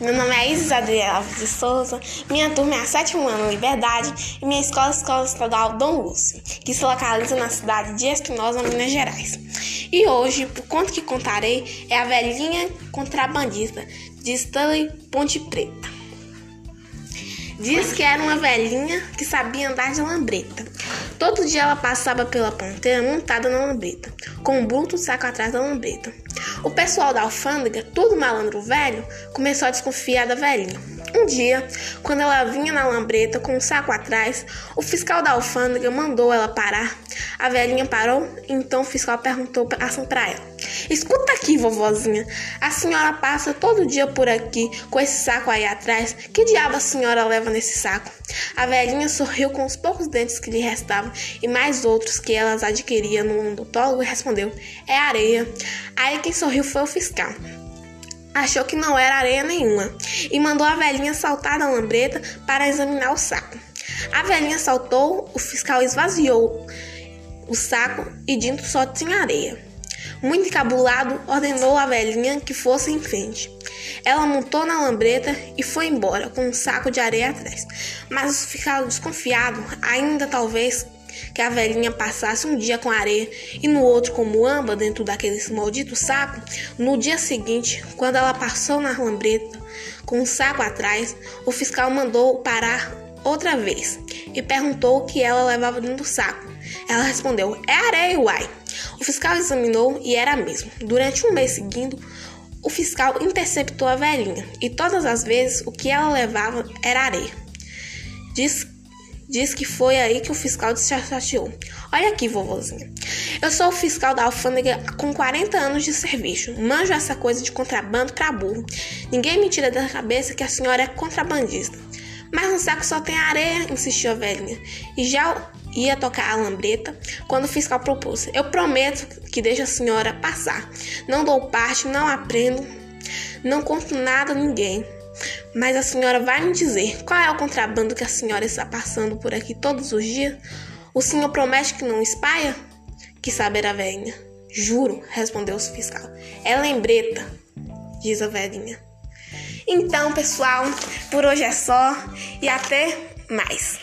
Meu nome é Isis Adriana Alves de Souza, minha turma é a sétima ano Liberdade e minha escola é a Escola Estadual Dom Lúcio, que se localiza na cidade de Espinosa, Minas Gerais. E hoje, o conto que contarei é A Velhinha Contrabandista, de Stanley Ponte Preta. Diz que era uma velhinha que sabia andar de lambreta. Todo dia ela passava pela ponteira montada na lambreta, com um bruto saco atrás da lambreta. O pessoal da alfândega, tudo malandro velho, começou a desconfiar da velhinha. Um dia, quando ela vinha na lambreta com um saco atrás, o fiscal da alfândega mandou ela parar. A velhinha parou, então o fiscal perguntou assim para ela: Escuta aqui, vovozinha, a senhora passa todo dia por aqui com esse saco aí atrás. Que diabo a senhora leva nesse saco? A velhinha sorriu com os poucos dentes que lhe restavam e mais outros que elas adquiria no odontólogo e respondeu: É areia. Aí quem sorriu foi o fiscal. Achou que não era areia nenhuma e mandou a velhinha saltar da lambreta para examinar o saco. A velhinha saltou, o fiscal esvaziou o saco e dentro só tinha areia. Muito encabulado, ordenou a velhinha que fosse em frente. Ela montou na lambreta e foi embora com um saco de areia atrás. Mas ficava desconfiado, ainda talvez que a velhinha passasse um dia com areia e no outro com muamba dentro daquele maldito saco. No dia seguinte, quando ela passou na lambreta com um saco atrás, o fiscal mandou parar outra vez e perguntou o que ela levava dentro do saco. Ela respondeu: É areia, uai. O fiscal examinou e era mesmo. Durante um mês seguindo, o fiscal interceptou a velhinha e todas as vezes o que ela levava era areia. Diz, diz que foi aí que o fiscal chateou. Olha aqui, vovozinha. Eu sou o fiscal da alfândega com 40 anos de serviço. Manjo essa coisa de contrabando pra burro. Ninguém me tira da cabeça que a senhora é contrabandista. Mas no saco só tem areia, insistiu a velhinha. E já ia tocar a lambreta quando o fiscal propôs: Eu prometo que deixo a senhora passar. Não dou parte, não aprendo, não conto nada a ninguém. Mas a senhora vai me dizer qual é o contrabando que a senhora está passando por aqui todos os dias? O senhor promete que não espalha? Que saber a velhinha. Juro, respondeu o fiscal. É lembreta, diz a velhinha. Então, pessoal, por hoje é só e até mais.